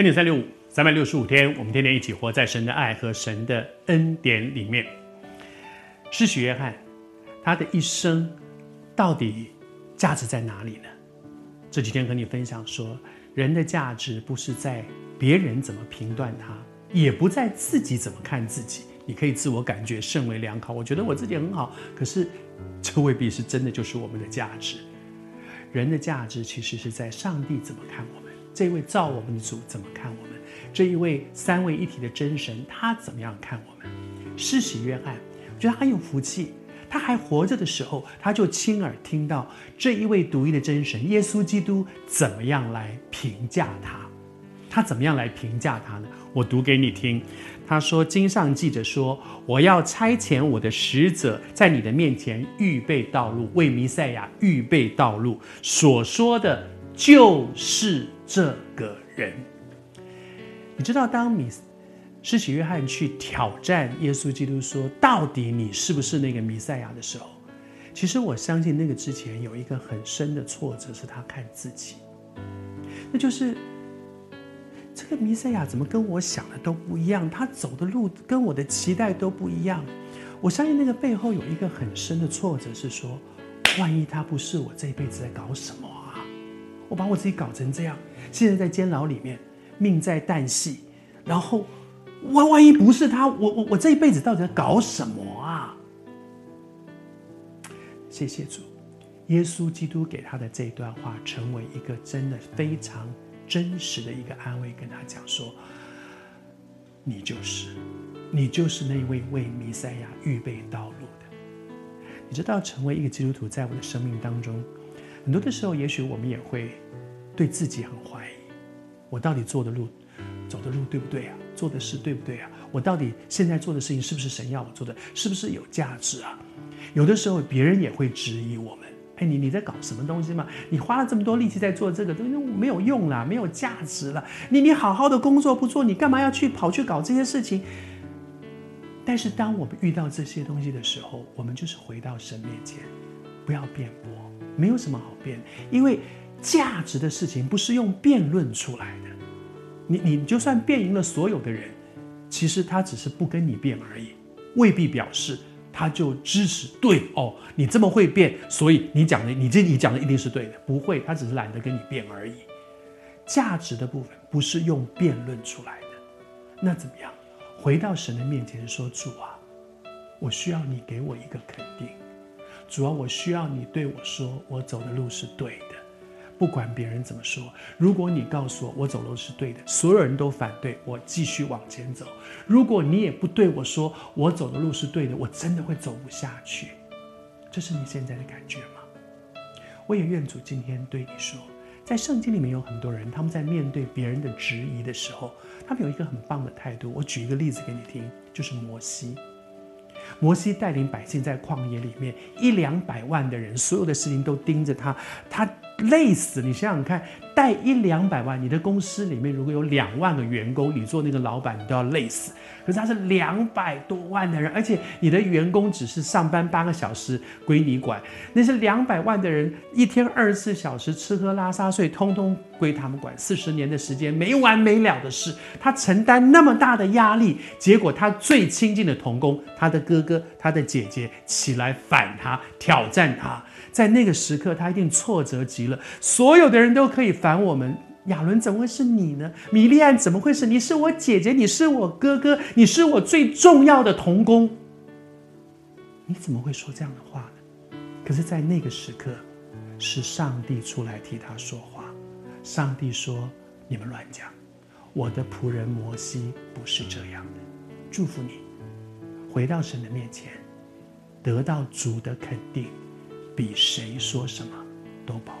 恩典三六五，三百六十五天，我们天天一起活在神的爱和神的恩典里面。施许约翰，他的一生到底价值在哪里呢？这几天和你分享说，人的价值不是在别人怎么评断他，也不在自己怎么看自己。你可以自我感觉甚为良好，我觉得我自己很好，可是这未必是真的，就是我们的价值。人的价值其实是在上帝怎么看我们，这位造我们的主怎么看我们，这一位三位一体的真神他怎么样看我们？施洗约翰，我觉得他很有福气，他还活着的时候，他就亲耳听到这一位独一的真神耶稣基督怎么样来评价他，他怎么样来评价他呢？我读给你听。他说：“经上记着说，我要差遣我的使者在你的面前预备道路，为弥赛亚预备道路。所说的就是这个人。你知道，当米施洗约翰去挑战耶稣基督说，到底你是不是那个弥赛亚的时候，其实我相信那个之前有一个很深的挫折，是他看自己，那就是。”这个弥赛亚怎么跟我想的都不一样？他走的路跟我的期待都不一样。我相信那个背后有一个很深的挫折，是说，万一他不是我这一辈子在搞什么？我把我自己搞成这样，现在在监牢里面，命在旦夕，然后万万一不是他，我我我这一辈子到底在搞什么啊？谢谢主，耶稣基督给他的这段话，成为一个真的非常。真实的一个安慰，跟他讲说：“你就是，你就是那位为弥赛亚预备道路的。你知道，成为一个基督徒，在我的生命当中，很多的时候，也许我们也会对自己很怀疑：我到底做的路，走的路对不对啊？做的事对不对啊？我到底现在做的事情是不是神要我做的？是不是有价值啊？有的时候，别人也会质疑我们。”哎，你你在搞什么东西吗？你花了这么多力气在做这个东西，没有用了，没有价值了。你你好好的工作不做，你干嘛要去跑去搞这些事情？但是当我们遇到这些东西的时候，我们就是回到神面前，不要辩驳，没有什么好辩，因为价值的事情不是用辩论出来的。你你就算辩赢了所有的人，其实他只是不跟你辩而已，未必表示。他就支持对哦，你这么会辩，所以你讲的，你这你讲的一定是对的。不会，他只是懒得跟你辩而已。价值的部分不是用辩论出来的，那怎么样？回到神的面前说：“主啊，我需要你给我一个肯定。主要，我需要你对我说，我走的路是对的。”不管别人怎么说，如果你告诉我我走的路是对的，所有人都反对我继续往前走。如果你也不对我说我走的路是对的，我真的会走不下去。这是你现在的感觉吗？我也愿主今天对你说，在圣经里面有很多人，他们在面对别人的质疑的时候，他们有一个很棒的态度。我举一个例子给你听，就是摩西。摩西带领百姓在旷野里面，一两百万的人，所有的事情都盯着他，他。累死！你想想看，带一两百万，你的公司里面如果有两万个员工，你做那个老板，你都要累死。可是他是两百多万的人，而且你的员工只是上班八个小时归你管，那是两百万的人，一天二十四小时吃喝拉撒睡，通通归他们管。四十年的时间没完没了的事，他承担那么大的压力，结果他最亲近的同工，他的哥哥、他的姐姐起来反他，挑战他。在那个时刻，他一定挫折极。所有的人都可以反我们，亚伦怎么会是你呢？米利安怎么会是你？是我姐姐，你是我哥哥，你是我最重要的同工。你怎么会说这样的话呢？可是，在那个时刻，是上帝出来替他说话。上帝说：“你们乱讲，我的仆人摩西不是这样的。祝福你，回到神的面前，得到主的肯定。”比谁说什么都宝。